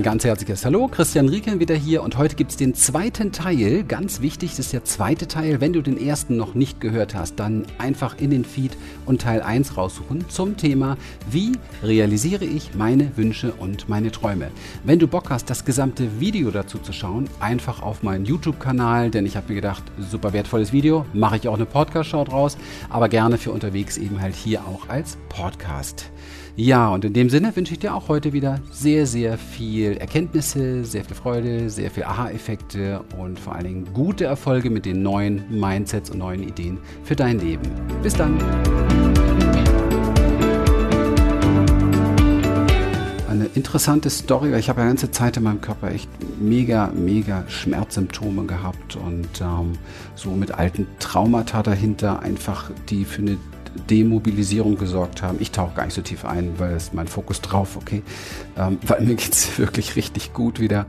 Ein ganz herzliches Hallo, Christian Rieken wieder hier und heute gibt es den zweiten Teil. Ganz wichtig, das ist der zweite Teil. Wenn du den ersten noch nicht gehört hast, dann einfach in den Feed und Teil 1 raussuchen zum Thema, wie realisiere ich meine Wünsche und meine Träume. Wenn du Bock hast, das gesamte Video dazu zu schauen, einfach auf meinen YouTube-Kanal, denn ich habe mir gedacht, super wertvolles Video, mache ich auch eine Podcast-Show draus, aber gerne für unterwegs eben halt hier auch als Podcast. Ja, und in dem Sinne wünsche ich dir auch heute wieder sehr, sehr viel Erkenntnisse, sehr viel Freude, sehr viel Aha-Effekte und vor allen Dingen gute Erfolge mit den neuen Mindsets und neuen Ideen für dein Leben. Bis dann! Eine interessante Story, weil ich habe ja ganze Zeit in meinem Körper echt mega, mega Schmerzsymptome gehabt und ähm, so mit alten Traumata dahinter einfach, die für eine Demobilisierung gesorgt haben. Ich tauche gar nicht so tief ein, weil es mein Fokus drauf, okay? Ähm, weil mir geht's wirklich richtig gut wieder.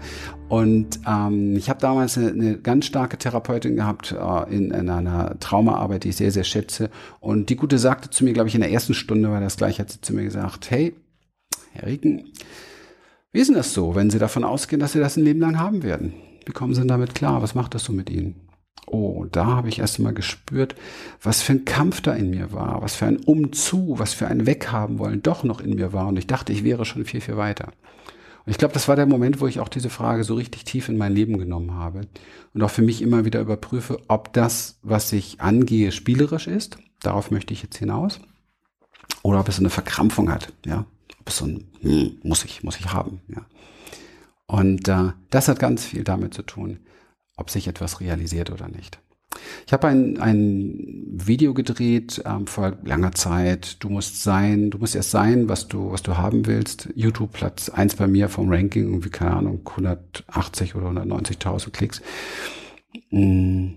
Und ähm, ich habe damals eine, eine, ganz starke Therapeutin gehabt äh, in, in einer Traumaarbeit, die ich sehr, sehr schätze. Und die Gute sagte zu mir, glaube ich, in der ersten Stunde war das gleich, hat sie zu mir gesagt, hey, Herr Rieken, wie ist denn das so, wenn Sie davon ausgehen, dass Sie das ein Leben lang haben werden? Wie kommen Sie denn damit klar? Was macht das so mit Ihnen? Oh, da habe ich erst mal gespürt, was für ein Kampf da in mir war, was für ein Umzu, was für ein Weghaben wollen doch noch in mir war. Und ich dachte, ich wäre schon viel, viel weiter. Und ich glaube, das war der Moment, wo ich auch diese Frage so richtig tief in mein Leben genommen habe und auch für mich immer wieder überprüfe, ob das, was ich angehe, spielerisch ist. Darauf möchte ich jetzt hinaus. Oder ob es eine Verkrampfung hat, ja. Ob es so ein, hm, muss ich, muss ich haben, ja. Und äh, das hat ganz viel damit zu tun, ob sich etwas realisiert oder nicht. Ich habe ein, ein Video gedreht ähm, vor langer Zeit. Du musst sein, du musst erst sein, was du, was du haben willst. YouTube Platz eins bei mir vom Ranking, irgendwie, keine Ahnung, 180 oder 190.000 Klicks. Mm.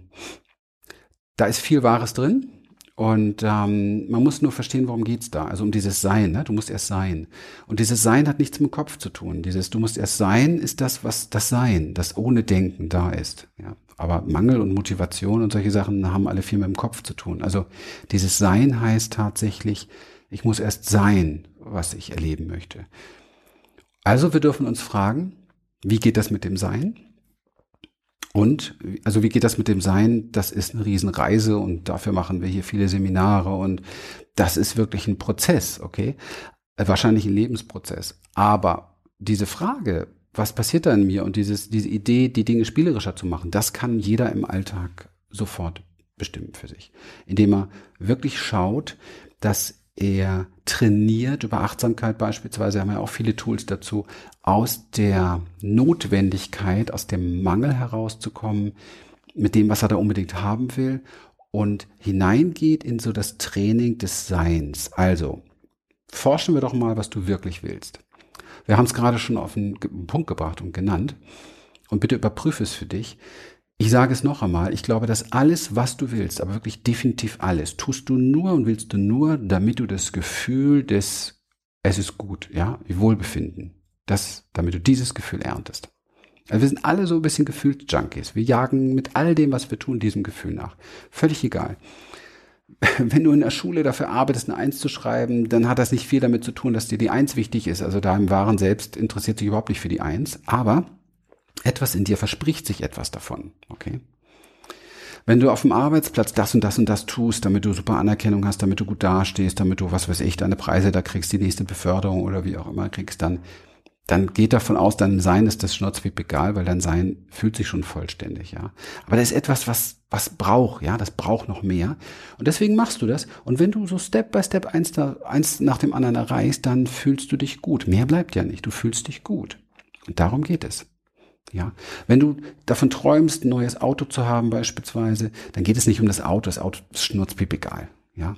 Da ist viel Wahres drin. Und ähm, man muss nur verstehen, worum geht's da. Also um dieses Sein. Ne? Du musst erst sein. Und dieses Sein hat nichts mit dem Kopf zu tun. Dieses Du musst erst sein ist das, was das Sein, das ohne Denken da ist. Ja? Aber Mangel und Motivation und solche Sachen haben alle viel mit dem Kopf zu tun. Also dieses Sein heißt tatsächlich, ich muss erst sein, was ich erleben möchte. Also wir dürfen uns fragen, wie geht das mit dem Sein? Und, also wie geht das mit dem Sein? Das ist eine Riesenreise und dafür machen wir hier viele Seminare und das ist wirklich ein Prozess, okay? Wahrscheinlich ein Lebensprozess. Aber diese Frage, was passiert da in mir und dieses, diese Idee, die Dinge spielerischer zu machen, das kann jeder im Alltag sofort bestimmen für sich. Indem er wirklich schaut, dass er trainiert über Achtsamkeit beispielsweise, haben wir auch viele Tools dazu, aus der Notwendigkeit, aus dem Mangel herauszukommen, mit dem, was er da unbedingt haben will und hineingeht in so das Training des Seins. Also, forschen wir doch mal, was du wirklich willst. Wir haben es gerade schon auf den Punkt gebracht und genannt. Und bitte überprüfe es für dich. Ich sage es noch einmal, ich glaube, dass alles, was du willst, aber wirklich definitiv alles, tust du nur und willst du nur, damit du das Gefühl des, es ist gut, ja, Wohlbefinden, das, damit du dieses Gefühl erntest. Also wir sind alle so ein bisschen Gefühlsjunkies. Wir jagen mit all dem, was wir tun, diesem Gefühl nach. Völlig egal. Wenn du in der Schule dafür arbeitest, eine Eins zu schreiben, dann hat das nicht viel damit zu tun, dass dir die Eins wichtig ist. Also da im wahren Selbst interessiert sich überhaupt nicht für die Eins. Aber etwas in dir verspricht sich etwas davon, okay? Wenn du auf dem Arbeitsplatz das und das und das tust, damit du super Anerkennung hast, damit du gut dastehst, damit du, was weiß ich, deine Preise da kriegst, die nächste Beförderung oder wie auch immer kriegst, dann, dann geht davon aus, dein Sein ist das Schnurzpip egal, weil dein Sein fühlt sich schon vollständig, ja. Aber das ist etwas, was, was braucht, ja, das braucht noch mehr. Und deswegen machst du das. Und wenn du so Step by Step eins, da, eins nach dem anderen erreichst, dann fühlst du dich gut. Mehr bleibt ja nicht. Du fühlst dich gut. Und darum geht es. Ja, wenn du davon träumst, ein neues Auto zu haben beispielsweise, dann geht es nicht um das Auto. Das Auto ist schnurzpip egal. Ja,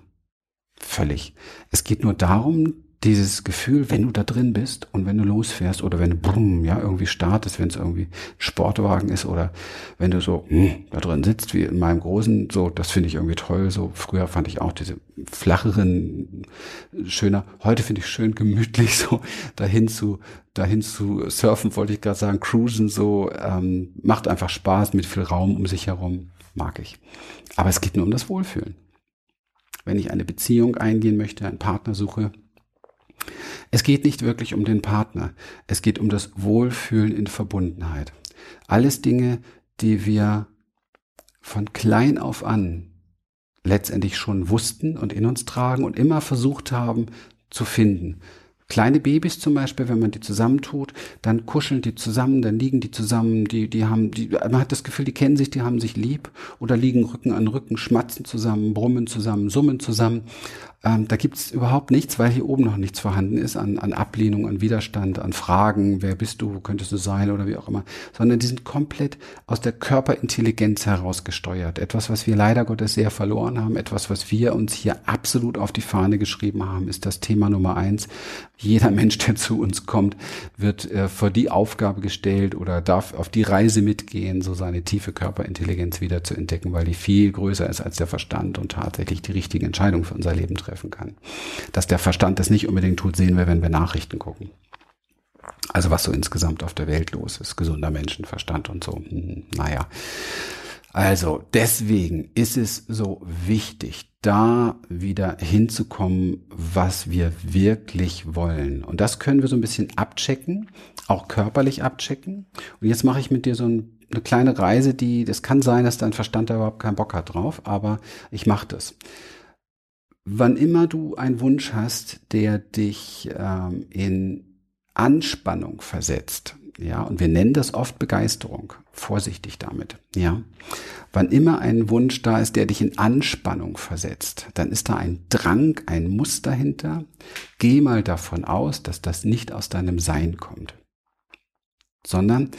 völlig. Es geht nur darum, dieses Gefühl, wenn du da drin bist und wenn du losfährst oder wenn du brumm, ja, irgendwie startest, wenn es irgendwie ein Sportwagen ist oder wenn du so mh, hm, da drin sitzt, wie in meinem großen, so, das finde ich irgendwie toll. So früher fand ich auch diese flacheren schöner. Heute finde ich schön gemütlich, so dahin zu, dahin zu surfen, wollte ich gerade sagen, cruisen, so, ähm, macht einfach Spaß mit viel Raum um sich herum. Mag ich. Aber es geht nur um das Wohlfühlen. Wenn ich eine Beziehung eingehen möchte, einen Partner suche, Es geht nicht wirklich um den Partner. Es geht um das Wohlfühlen in Verbundenheit. Alles Dinge, die wir von klein auf an letztendlich schon wussten und in uns tragen und immer versucht haben zu finden. Kleine Babys zum Beispiel, wenn man die zusammentut, dann kuscheln die zusammen, dann liegen die zusammen, die, die haben, die, man hat das Gefühl, die kennen sich, die haben sich lieb oder liegen Rücken an Rücken, schmatzen zusammen, brummen zusammen, summen zusammen. Ähm, da gibt's überhaupt nichts, weil hier oben noch nichts vorhanden ist an, an Ablehnung, an Widerstand, an Fragen, wer bist du, wo könntest du sein oder wie auch immer, sondern die sind komplett aus der Körperintelligenz heraus gesteuert. Etwas, was wir leider Gottes sehr verloren haben, etwas, was wir uns hier absolut auf die Fahne geschrieben haben, ist das Thema Nummer eins. Jeder Mensch, der zu uns kommt, wird äh, vor die Aufgabe gestellt oder darf auf die Reise mitgehen, so seine tiefe Körperintelligenz wieder zu entdecken, weil die viel größer ist als der Verstand und tatsächlich die richtige Entscheidung für unser Leben treffen treffen kann. Dass der Verstand das nicht unbedingt tut, sehen wir, wenn wir Nachrichten gucken. Also was so insgesamt auf der Welt los ist, gesunder Menschenverstand und so. Hm, naja. Also deswegen ist es so wichtig, da wieder hinzukommen, was wir wirklich wollen. Und das können wir so ein bisschen abchecken, auch körperlich abchecken. Und jetzt mache ich mit dir so ein, eine kleine Reise, die, das kann sein, dass dein Verstand da überhaupt keinen Bock hat drauf, aber ich mache das wann immer du einen Wunsch hast, der dich ähm, in Anspannung versetzt, ja, und wir nennen das oft Begeisterung, vorsichtig damit, ja. Wann immer ein Wunsch da ist, der dich in Anspannung versetzt, dann ist da ein Drang, ein Muss dahinter. Geh mal davon aus, dass das nicht aus deinem Sein kommt, sondern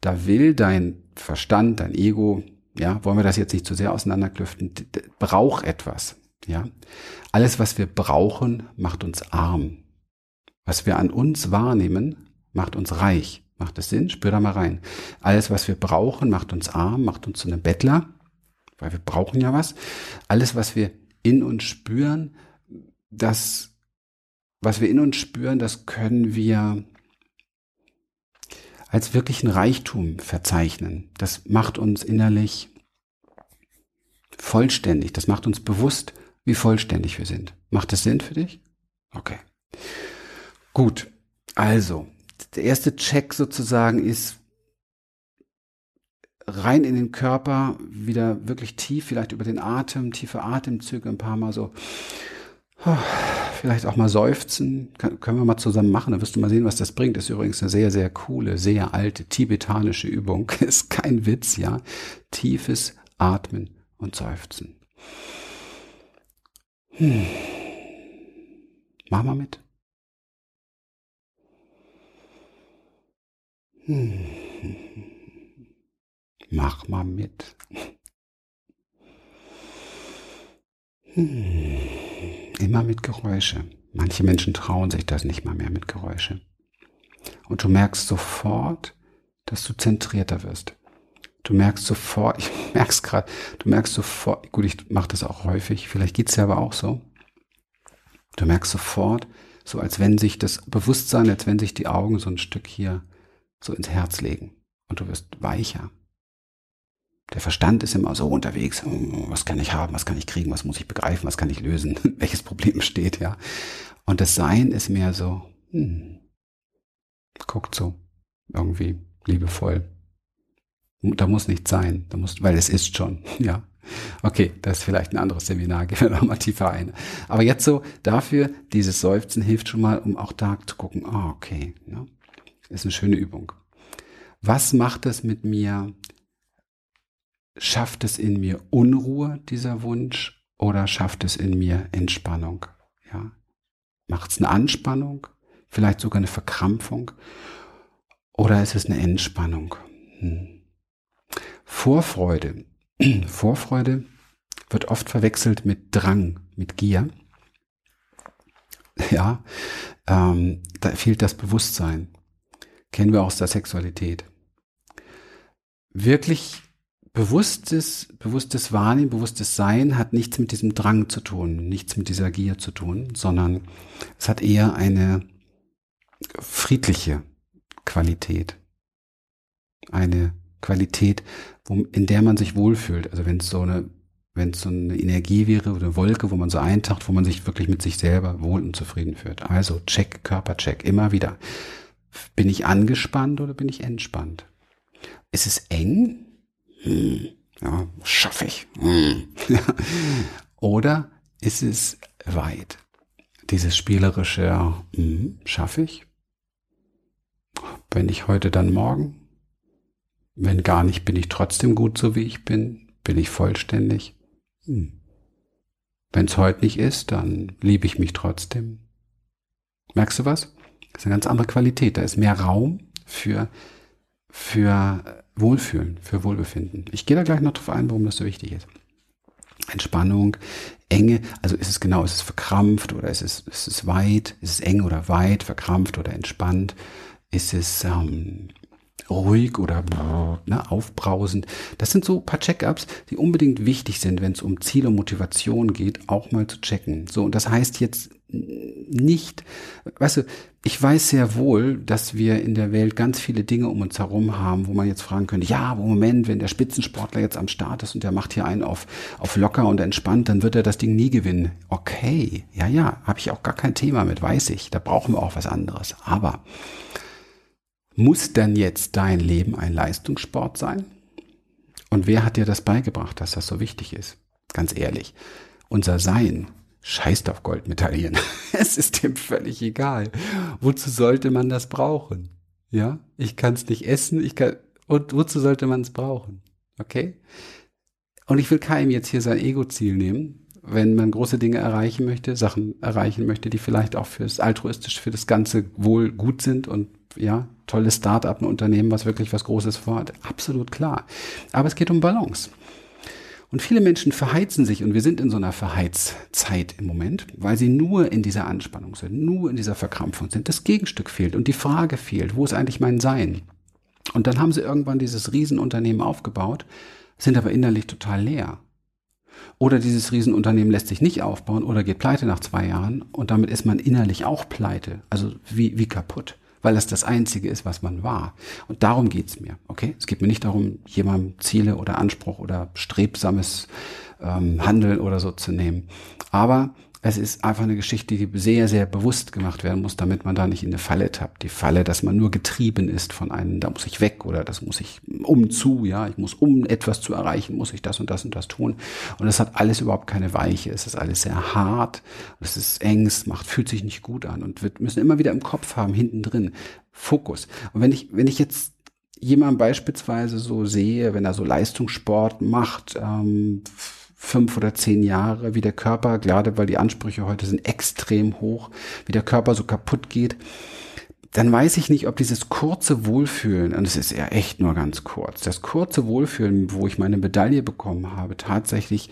da will dein Verstand, dein Ego, ja, wollen wir das jetzt nicht zu sehr auseinanderklüften, braucht etwas. Ja, alles, was wir brauchen, macht uns arm. Was wir an uns wahrnehmen, macht uns reich. Macht es Sinn? Spür da mal rein. Alles, was wir brauchen, macht uns arm, macht uns zu einem Bettler, weil wir brauchen ja was. Alles, was wir in uns spüren, das, was wir in uns spüren, das können wir als wirklichen Reichtum verzeichnen. Das macht uns innerlich vollständig. Das macht uns bewusst, wie vollständig wir sind. Macht das Sinn für dich? Okay. Gut. Also, der erste Check sozusagen ist rein in den Körper, wieder wirklich tief, vielleicht über den Atem, tiefe Atemzüge, ein paar Mal so, vielleicht auch mal seufzen, können wir mal zusammen machen, dann wirst du mal sehen, was das bringt. Ist übrigens eine sehr, sehr coole, sehr alte tibetanische Übung. Ist kein Witz, ja. Tiefes Atmen und Seufzen. Hm. Mach mal mit. Mach mal mit. Hm. Immer mit Geräusche. Manche Menschen trauen sich das nicht mal mehr mit Geräusche. Und du merkst sofort, dass du zentrierter wirst. Du merkst sofort, ich merk's gerade, du merkst sofort, gut, ich mache das auch häufig, vielleicht geht's dir aber auch so. Du merkst sofort, so als wenn sich das Bewusstsein, als wenn sich die Augen so ein Stück hier so ins Herz legen und du wirst weicher. Der Verstand ist immer so unterwegs, hm, was kann ich haben, was kann ich kriegen, was muss ich begreifen, was kann ich lösen, welches Problem besteht, ja. Und das Sein ist mehr so, hm, guckt so irgendwie liebevoll da muss nichts sein, da muss, weil es ist schon, ja. Okay, das ist vielleicht ein anderes Seminar, gehen wir nochmal tiefer ein. Aber jetzt so, dafür, dieses Seufzen hilft schon mal, um auch da zu gucken, ah, oh, okay, ja. Ist eine schöne Übung. Was macht es mit mir? Schafft es in mir Unruhe, dieser Wunsch, oder schafft es in mir Entspannung? Ja. Macht es eine Anspannung? Vielleicht sogar eine Verkrampfung? Oder ist es eine Entspannung? Hm. Vorfreude. Vorfreude wird oft verwechselt mit Drang, mit Gier. Ja, ähm, da fehlt das Bewusstsein. Kennen wir aus der Sexualität. Wirklich bewusstes, bewusstes Wahrnehmen, bewusstes Sein hat nichts mit diesem Drang zu tun, nichts mit dieser Gier zu tun, sondern es hat eher eine friedliche Qualität. Eine Qualität, in der man sich wohlfühlt. Also wenn es so eine wenn es so eine Energie wäre oder eine Wolke, wo man so eintaucht, wo man sich wirklich mit sich selber wohl und zufrieden fühlt. Also check, Körpercheck, immer wieder. Bin ich angespannt oder bin ich entspannt? Ist es eng? Hm, ja, schaffe ich. Hm. oder ist es weit? Dieses spielerische, hm, schaffe ich? Wenn ich heute, dann morgen? Wenn gar nicht, bin ich trotzdem gut so wie ich bin? Bin ich vollständig? Hm. Wenn es heute nicht ist, dann liebe ich mich trotzdem. Merkst du was? Das ist eine ganz andere Qualität. Da ist mehr Raum für, für Wohlfühlen, für Wohlbefinden. Ich gehe da gleich noch drauf ein, warum das so wichtig ist. Entspannung, Enge, also ist es genau, ist es verkrampft oder ist es, ist es weit, ist es eng oder weit, verkrampft oder entspannt, ist es ähm, ruhig oder ne, aufbrausend. Das sind so ein paar Check-ups, die unbedingt wichtig sind, wenn es um Ziel und Motivation geht, auch mal zu checken. So, und das heißt jetzt nicht, weißt du, ich weiß sehr wohl, dass wir in der Welt ganz viele Dinge um uns herum haben, wo man jetzt fragen könnte, ja, Moment, wenn der Spitzensportler jetzt am Start ist und der macht hier einen auf, auf locker und entspannt, dann wird er das Ding nie gewinnen. Okay, ja, ja, habe ich auch gar kein Thema mit, weiß ich. Da brauchen wir auch was anderes. Aber muss dann jetzt dein Leben ein Leistungssport sein? Und wer hat dir das beigebracht, dass das so wichtig ist? Ganz ehrlich, unser Sein scheißt auf Goldmedaillen. es ist dem völlig egal. Wozu sollte man das brauchen? Ja, ich kann es nicht essen, ich kann, und wozu sollte man es brauchen? Okay? Und ich will keinem jetzt hier sein Ego-Ziel nehmen, wenn man große Dinge erreichen möchte, Sachen erreichen möchte, die vielleicht auch fürs altruistisch, für das ganze Wohl gut sind und ja, tolles Start-up, ein Unternehmen, was wirklich was Großes vorhat. Absolut klar. Aber es geht um Balance. Und viele Menschen verheizen sich und wir sind in so einer Verheizzeit im Moment, weil sie nur in dieser Anspannung sind, nur in dieser Verkrampfung sind. Das Gegenstück fehlt und die Frage fehlt, wo ist eigentlich mein Sein? Und dann haben sie irgendwann dieses Riesenunternehmen aufgebaut, sind aber innerlich total leer. Oder dieses Riesenunternehmen lässt sich nicht aufbauen oder geht pleite nach zwei Jahren und damit ist man innerlich auch pleite, also wie, wie kaputt weil das das Einzige ist, was man war. Und darum geht's mir. Okay? Es geht mir nicht darum, jemandem Ziele oder Anspruch oder strebsames ähm, Handeln oder so zu nehmen. Aber es ist einfach eine Geschichte, die sehr, sehr bewusst gemacht werden muss, damit man da nicht in eine Falle tappt. Die Falle, dass man nur getrieben ist von einem, da muss ich weg oder das muss ich umzu, ja, ich muss, um etwas zu erreichen, muss ich das und das und das tun. Und das hat alles überhaupt keine Weiche. Es ist alles sehr hart, es ist eng, es macht, fühlt sich nicht gut an und wir müssen immer wieder im Kopf haben, hinten drin, Fokus. Und wenn ich, wenn ich jetzt jemand beispielsweise so sehe, wenn er so Leistungssport macht, ähm, fünf oder zehn Jahre, wie der Körper, gerade weil die Ansprüche heute sind extrem hoch, wie der Körper so kaputt geht, dann weiß ich nicht, ob dieses kurze Wohlfühlen, und es ist ja echt nur ganz kurz, das kurze Wohlfühlen, wo ich meine Medaille bekommen habe, tatsächlich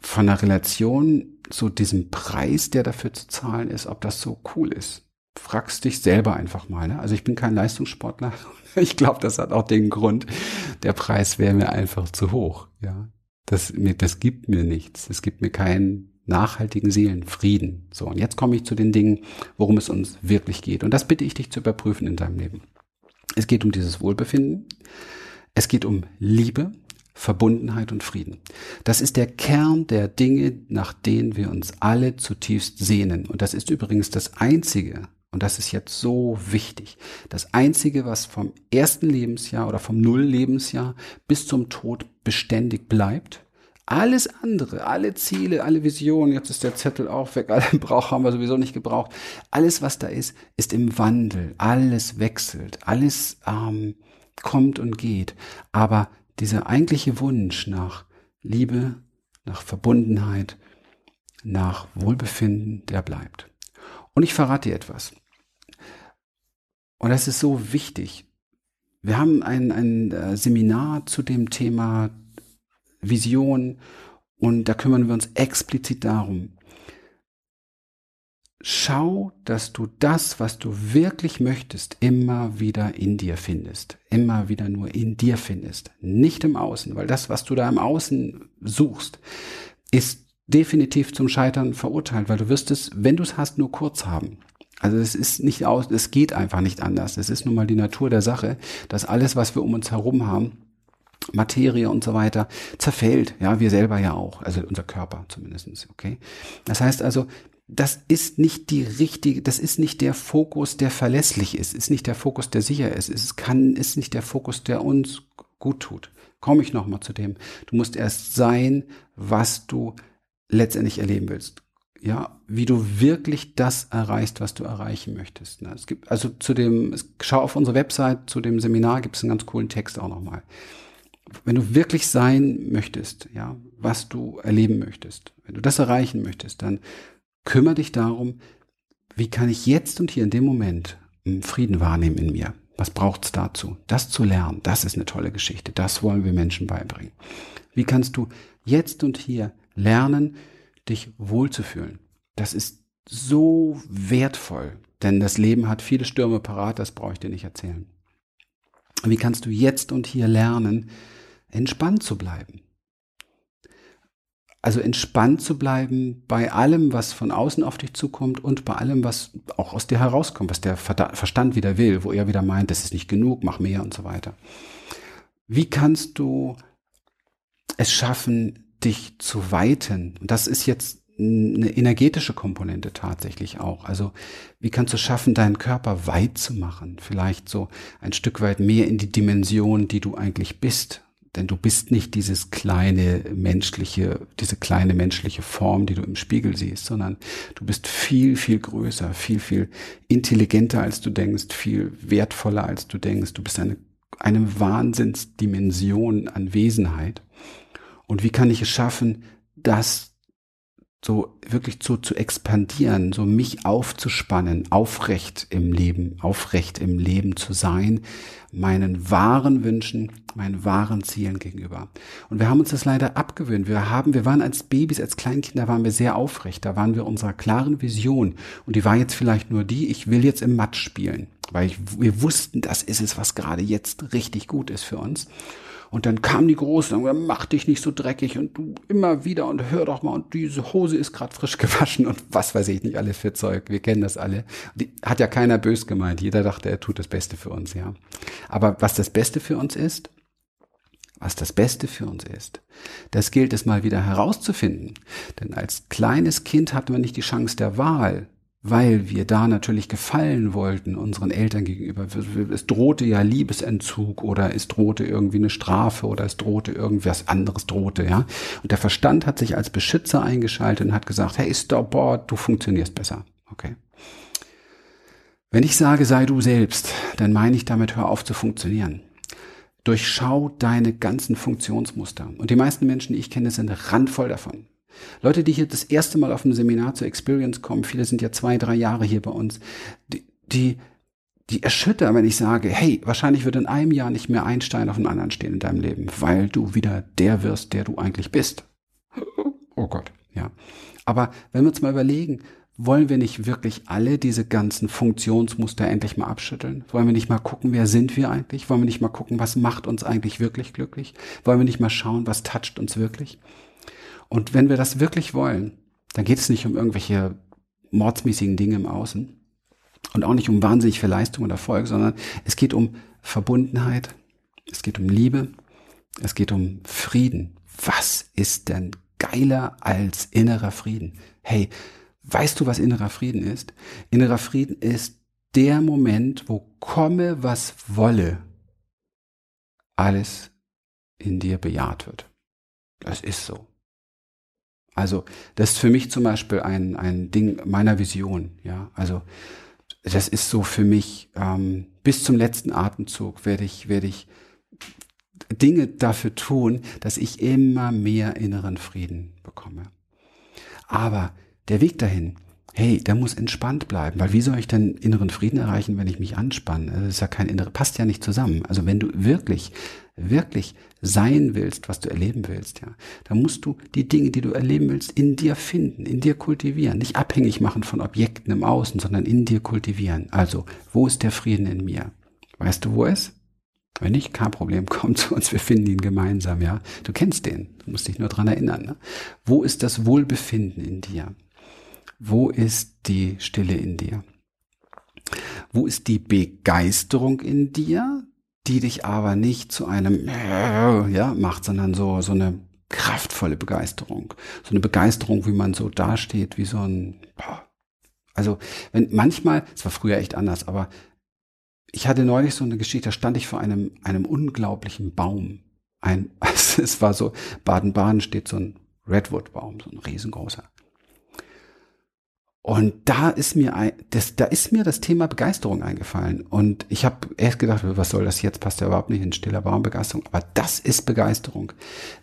von der Relation zu diesem Preis, der dafür zu zahlen ist, ob das so cool ist. Fragst dich selber einfach mal. Ne? Also ich bin kein Leistungssportler. Ich glaube, das hat auch den Grund. Der Preis wäre mir einfach zu hoch. Ja, das, mir, das gibt mir nichts. Es gibt mir keinen nachhaltigen Seelenfrieden. So, und jetzt komme ich zu den Dingen, worum es uns wirklich geht. Und das bitte ich dich zu überprüfen in deinem Leben. Es geht um dieses Wohlbefinden. Es geht um Liebe, Verbundenheit und Frieden. Das ist der Kern der Dinge, nach denen wir uns alle zutiefst sehnen. Und das ist übrigens das Einzige, und das ist jetzt so wichtig, das Einzige, was vom ersten Lebensjahr oder vom Null-Lebensjahr bis zum Tod beständig bleibt, alles andere, alle Ziele, alle Visionen, jetzt ist der Zettel auch weg, alle Brauch haben wir sowieso nicht gebraucht. Alles, was da ist, ist im Wandel, alles wechselt, alles ähm, kommt und geht. Aber dieser eigentliche Wunsch nach Liebe, nach Verbundenheit, nach Wohlbefinden, der bleibt. Und ich verrate dir etwas. Und das ist so wichtig. Wir haben ein, ein äh, Seminar zu dem Thema Vision und da kümmern wir uns explizit darum. Schau, dass du das, was du wirklich möchtest, immer wieder in dir findest. Immer wieder nur in dir findest. Nicht im Außen, weil das, was du da im Außen suchst, ist definitiv zum Scheitern verurteilt, weil du wirst es, wenn du es hast, nur kurz haben. Also es ist nicht aus, es geht einfach nicht anders. Es ist nun mal die Natur der Sache, dass alles, was wir um uns herum haben, Materie und so weiter zerfällt. Ja, wir selber ja auch, also unser Körper zumindestens. okay? Das heißt also, das ist nicht die richtige, das ist nicht der Fokus, der verlässlich ist, ist nicht der Fokus, der sicher ist, es kann, ist nicht der Fokus, der uns gut tut. Komme ich nochmal zu dem. Du musst erst sein, was du letztendlich erleben willst. Ja, wie du wirklich das erreichst, was du erreichen möchtest. Ne? Es gibt, also zu dem, schau auf unsere Website, zu dem Seminar gibt es einen ganz coolen Text auch nochmal. Wenn du wirklich sein möchtest, ja, was du erleben möchtest, wenn du das erreichen möchtest, dann kümmere dich darum, wie kann ich jetzt und hier in dem Moment Frieden wahrnehmen in mir? Was braucht's dazu? Das zu lernen, das ist eine tolle Geschichte. Das wollen wir Menschen beibringen. Wie kannst du jetzt und hier lernen, dich wohlzufühlen? Das ist so wertvoll, denn das Leben hat viele Stürme parat, das brauche ich dir nicht erzählen. Wie kannst du jetzt und hier lernen, entspannt zu bleiben? Also entspannt zu bleiben bei allem, was von außen auf dich zukommt und bei allem, was auch aus dir herauskommt, was der Verstand wieder will, wo er wieder meint, das ist nicht genug, mach mehr und so weiter. Wie kannst du es schaffen, dich zu weiten? Und das ist jetzt eine energetische Komponente tatsächlich auch. Also wie kannst du schaffen, deinen Körper weit zu machen? Vielleicht so ein Stück weit mehr in die Dimension, die du eigentlich bist. Denn du bist nicht dieses kleine menschliche, diese kleine menschliche Form, die du im Spiegel siehst, sondern du bist viel, viel größer, viel, viel intelligenter als du denkst, viel wertvoller als du denkst. Du bist eine, eine Wahnsinnsdimension an Wesenheit. Und wie kann ich es schaffen, das so wirklich zu, zu expandieren, so mich aufzuspannen, aufrecht im Leben, aufrecht im Leben zu sein, meinen wahren Wünschen, meinen wahren Zielen gegenüber. Und wir haben uns das leider abgewöhnt. Wir haben, wir waren als Babys, als Kleinkinder waren wir sehr aufrecht. Da waren wir unserer klaren Vision. Und die war jetzt vielleicht nur die, ich will jetzt im Matsch spielen. Weil ich, wir wussten, das ist es, was gerade jetzt richtig gut ist für uns. Und dann kam die Große und sagte, mach dich nicht so dreckig und du immer wieder und hör doch mal und diese Hose ist gerade frisch gewaschen und was weiß ich nicht alles für Zeug. Wir kennen das alle. Die hat ja keiner bös gemeint. Jeder dachte, er tut das Beste für uns, ja. Aber was das Beste für uns ist, was das Beste für uns ist. Das gilt es mal wieder herauszufinden. Denn als kleines Kind hatten wir nicht die Chance der Wahl weil wir da natürlich gefallen wollten unseren Eltern gegenüber. Es drohte ja Liebesentzug oder es drohte irgendwie eine Strafe oder es drohte irgendwas anderes drohte, ja. Und der Verstand hat sich als Beschützer eingeschaltet und hat gesagt, hey, stop, boah, du funktionierst besser. Okay. Wenn ich sage, sei du selbst, dann meine ich damit, hör auf zu funktionieren. Durchschau deine ganzen Funktionsmuster. Und die meisten Menschen, die ich kenne, sind randvoll davon. Leute, die hier das erste Mal auf ein Seminar zur Experience kommen, viele sind ja zwei, drei Jahre hier bei uns, die, die, die erschüttern, wenn ich sage, hey, wahrscheinlich wird in einem Jahr nicht mehr ein Stein auf dem anderen stehen in deinem Leben, weil du wieder der wirst, der du eigentlich bist. Oh Gott, ja. Aber wenn wir uns mal überlegen, wollen wir nicht wirklich alle diese ganzen Funktionsmuster endlich mal abschütteln? Wollen wir nicht mal gucken, wer sind wir eigentlich? Wollen wir nicht mal gucken, was macht uns eigentlich wirklich glücklich? Wollen wir nicht mal schauen, was toucht uns wirklich? Und wenn wir das wirklich wollen, dann geht es nicht um irgendwelche mordsmäßigen Dinge im Außen und auch nicht um wahnsinnig viel Leistung und Erfolg, sondern es geht um Verbundenheit, es geht um Liebe, es geht um Frieden. Was ist denn geiler als innerer Frieden? Hey, weißt du, was innerer Frieden ist? Innerer Frieden ist der Moment, wo komme, was wolle, alles in dir bejaht wird. Das ist so. Also das ist für mich zum Beispiel ein, ein Ding meiner Vision. Ja, also das ist so für mich ähm, bis zum letzten Atemzug werde ich werde ich Dinge dafür tun, dass ich immer mehr inneren Frieden bekomme. Aber der Weg dahin, hey, der muss entspannt bleiben, weil wie soll ich denn inneren Frieden erreichen, wenn ich mich anspanne? Das ist ja kein innere, passt ja nicht zusammen. Also wenn du wirklich wirklich sein willst, was du erleben willst, ja, dann musst du die Dinge, die du erleben willst, in dir finden, in dir kultivieren, nicht abhängig machen von Objekten im Außen, sondern in dir kultivieren. Also, wo ist der Frieden in mir? Weißt du, wo es? Wenn nicht, kein Problem, komm zu uns, wir finden ihn gemeinsam, ja. Du kennst den, du musst dich nur dran erinnern. Ne? Wo ist das Wohlbefinden in dir? Wo ist die Stille in dir? Wo ist die Begeisterung in dir, die dich aber nicht zu einem ja macht, sondern so so eine kraftvolle Begeisterung, so eine Begeisterung, wie man so dasteht, wie so ein also wenn manchmal, es war früher echt anders, aber ich hatte neulich so eine Geschichte, da stand ich vor einem einem unglaublichen Baum. Ein es war so Baden-Baden steht so ein Redwood-Baum, so ein riesengroßer. Und da ist mir ein, das, da ist mir das Thema Begeisterung eingefallen. Und ich habe erst gedacht, was soll das jetzt? Passt ja überhaupt nicht in stiller Baumbegeisterung. Aber das ist Begeisterung.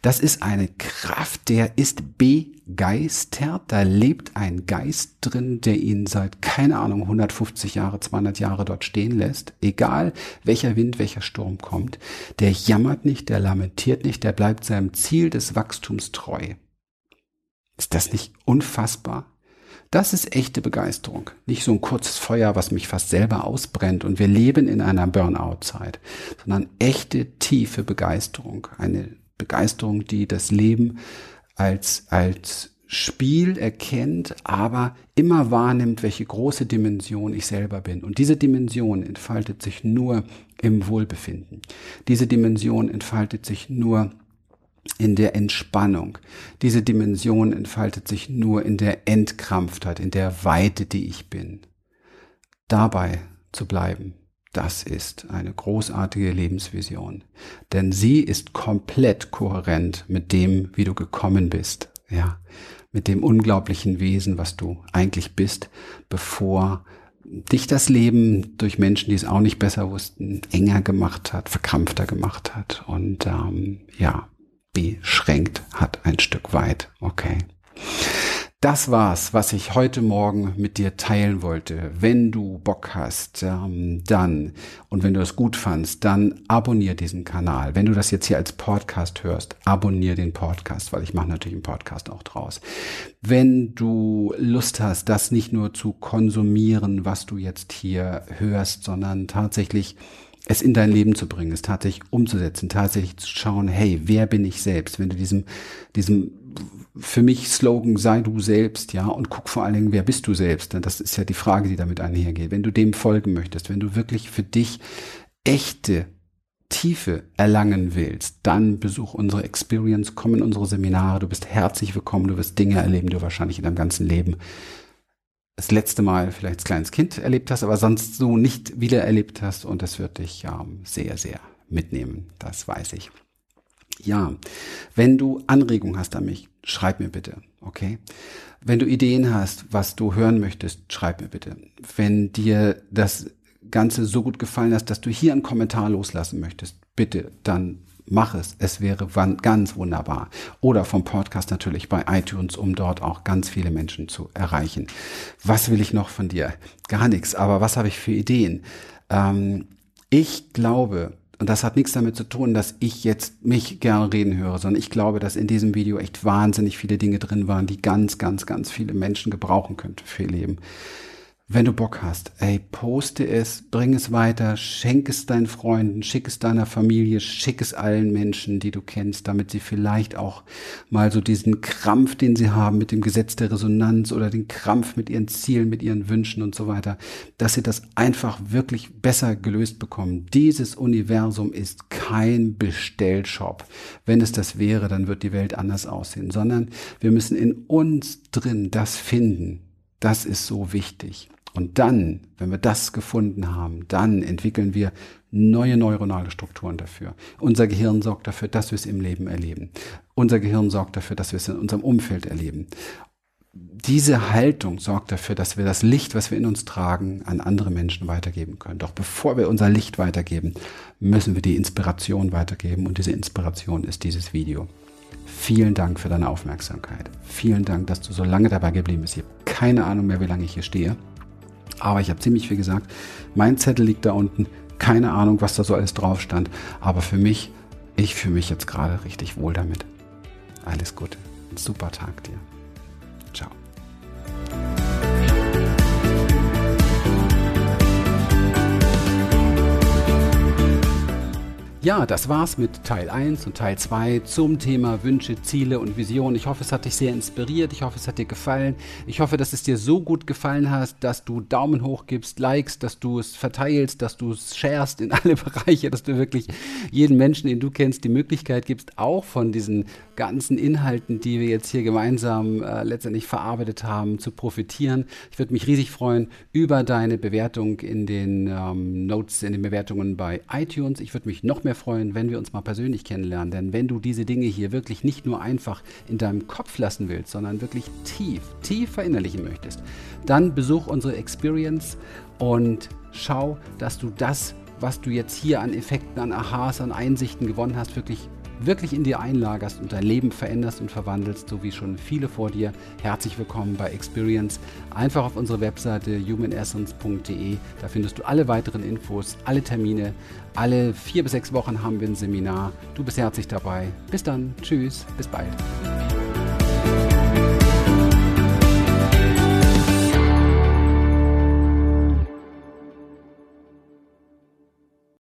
Das ist eine Kraft, der ist begeistert. Da lebt ein Geist drin, der ihn seit, keine Ahnung, 150 Jahre, 200 Jahre dort stehen lässt. Egal welcher Wind, welcher Sturm kommt. Der jammert nicht, der lamentiert nicht, der bleibt seinem Ziel des Wachstums treu. Ist das nicht unfassbar? Das ist echte Begeisterung. Nicht so ein kurzes Feuer, was mich fast selber ausbrennt und wir leben in einer Burnout-Zeit, sondern echte, tiefe Begeisterung. Eine Begeisterung, die das Leben als, als Spiel erkennt, aber immer wahrnimmt, welche große Dimension ich selber bin. Und diese Dimension entfaltet sich nur im Wohlbefinden. Diese Dimension entfaltet sich nur in der Entspannung. Diese Dimension entfaltet sich nur in der Entkrampftheit, in der Weite, die ich bin. Dabei zu bleiben, das ist eine großartige Lebensvision. Denn sie ist komplett kohärent mit dem, wie du gekommen bist. Ja, mit dem unglaublichen Wesen, was du eigentlich bist, bevor dich das Leben durch Menschen, die es auch nicht besser wussten, enger gemacht hat, verkrampfter gemacht hat. Und ähm, ja, beschränkt hat ein Stück weit. Okay. Das war's, was ich heute Morgen mit dir teilen wollte. Wenn du Bock hast, ähm, dann und wenn du es gut fandst, dann abonnier diesen Kanal. Wenn du das jetzt hier als Podcast hörst, abonnier den Podcast, weil ich mache natürlich einen Podcast auch draus. Wenn du Lust hast, das nicht nur zu konsumieren, was du jetzt hier hörst, sondern tatsächlich es in dein Leben zu bringen, es tatsächlich umzusetzen, tatsächlich zu schauen, hey, wer bin ich selbst? Wenn du diesem, diesem für mich Slogan sei du selbst, ja, und guck vor allen Dingen, wer bist du selbst? Denn das ist ja die Frage, die damit einhergeht. Wenn du dem folgen möchtest, wenn du wirklich für dich echte Tiefe erlangen willst, dann besuch unsere Experience, komm in unsere Seminare, du bist herzlich willkommen, du wirst Dinge erleben, die du wahrscheinlich in deinem ganzen Leben das letzte Mal vielleicht als kleines Kind erlebt hast, aber sonst so nicht wieder erlebt hast und das wird dich ähm, sehr, sehr mitnehmen. Das weiß ich. Ja, wenn du Anregungen hast an mich, schreib mir bitte, okay? Wenn du Ideen hast, was du hören möchtest, schreib mir bitte. Wenn dir das Ganze so gut gefallen hat, dass du hier einen Kommentar loslassen möchtest, bitte, dann mach es. Es wäre ganz wunderbar. Oder vom Podcast natürlich bei iTunes, um dort auch ganz viele Menschen zu erreichen. Was will ich noch von dir? Gar nichts. Aber was habe ich für Ideen? Ähm, ich glaube, und das hat nichts damit zu tun, dass ich jetzt mich gerne reden höre, sondern ich glaube, dass in diesem Video echt wahnsinnig viele Dinge drin waren, die ganz, ganz, ganz viele Menschen gebrauchen könnten für ihr Leben. Wenn du Bock hast, ey, poste es, bring es weiter, schenk es deinen Freunden, schick es deiner Familie, schick es allen Menschen, die du kennst, damit sie vielleicht auch mal so diesen Krampf, den sie haben mit dem Gesetz der Resonanz oder den Krampf mit ihren Zielen, mit ihren Wünschen und so weiter, dass sie das einfach wirklich besser gelöst bekommen. Dieses Universum ist kein Bestellshop. Wenn es das wäre, dann wird die Welt anders aussehen, sondern wir müssen in uns drin das finden. Das ist so wichtig. Und dann, wenn wir das gefunden haben, dann entwickeln wir neue neuronale Strukturen dafür. Unser Gehirn sorgt dafür, dass wir es im Leben erleben. Unser Gehirn sorgt dafür, dass wir es in unserem Umfeld erleben. Diese Haltung sorgt dafür, dass wir das Licht, was wir in uns tragen, an andere Menschen weitergeben können. Doch bevor wir unser Licht weitergeben, müssen wir die Inspiration weitergeben. Und diese Inspiration ist dieses Video. Vielen Dank für deine Aufmerksamkeit. Vielen Dank, dass du so lange dabei geblieben bist. Ich habe keine Ahnung mehr, wie lange ich hier stehe. Aber ich habe ziemlich viel gesagt. Mein Zettel liegt da unten. Keine Ahnung, was da so alles drauf stand. Aber für mich, ich fühle mich jetzt gerade richtig wohl damit. Alles Gute. Super Tag dir. Ciao. Ja, das war's mit Teil 1 und Teil 2 zum Thema Wünsche, Ziele und Visionen. Ich hoffe, es hat dich sehr inspiriert. Ich hoffe, es hat dir gefallen. Ich hoffe, dass es dir so gut gefallen hat, dass du Daumen hoch gibst, likest, dass du es verteilst, dass du es sharest in alle Bereiche, dass du wirklich jeden Menschen, den du kennst, die Möglichkeit gibst, auch von diesen ganzen Inhalten, die wir jetzt hier gemeinsam äh, letztendlich verarbeitet haben, zu profitieren. Ich würde mich riesig freuen über deine Bewertung in den ähm, Notes, in den Bewertungen bei iTunes. Ich würde mich noch mehr freuen, wenn wir uns mal persönlich kennenlernen. Denn wenn du diese Dinge hier wirklich nicht nur einfach in deinem Kopf lassen willst, sondern wirklich tief, tief verinnerlichen möchtest, dann besuch unsere Experience und schau, dass du das, was du jetzt hier an Effekten, an Aha's, an Einsichten gewonnen hast, wirklich wirklich in dir einlagerst und dein Leben veränderst und verwandelst, so wie schon viele vor dir. Herzlich willkommen bei Experience. Einfach auf unsere Webseite humanessence.de. Da findest du alle weiteren Infos, alle Termine. Alle vier bis sechs Wochen haben wir ein Seminar. Du bist herzlich dabei. Bis dann. Tschüss. Bis bald.